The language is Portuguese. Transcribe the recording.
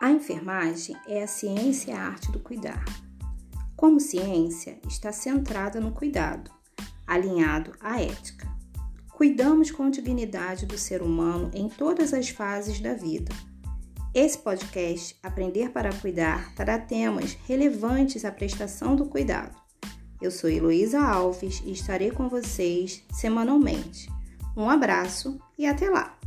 A enfermagem é a ciência e a arte do cuidar. Como ciência, está centrada no cuidado, alinhado à ética. Cuidamos com dignidade do ser humano em todas as fases da vida. Esse podcast, Aprender para Cuidar, trará temas relevantes à prestação do cuidado. Eu sou Heloísa Alves e estarei com vocês semanalmente. Um abraço e até lá!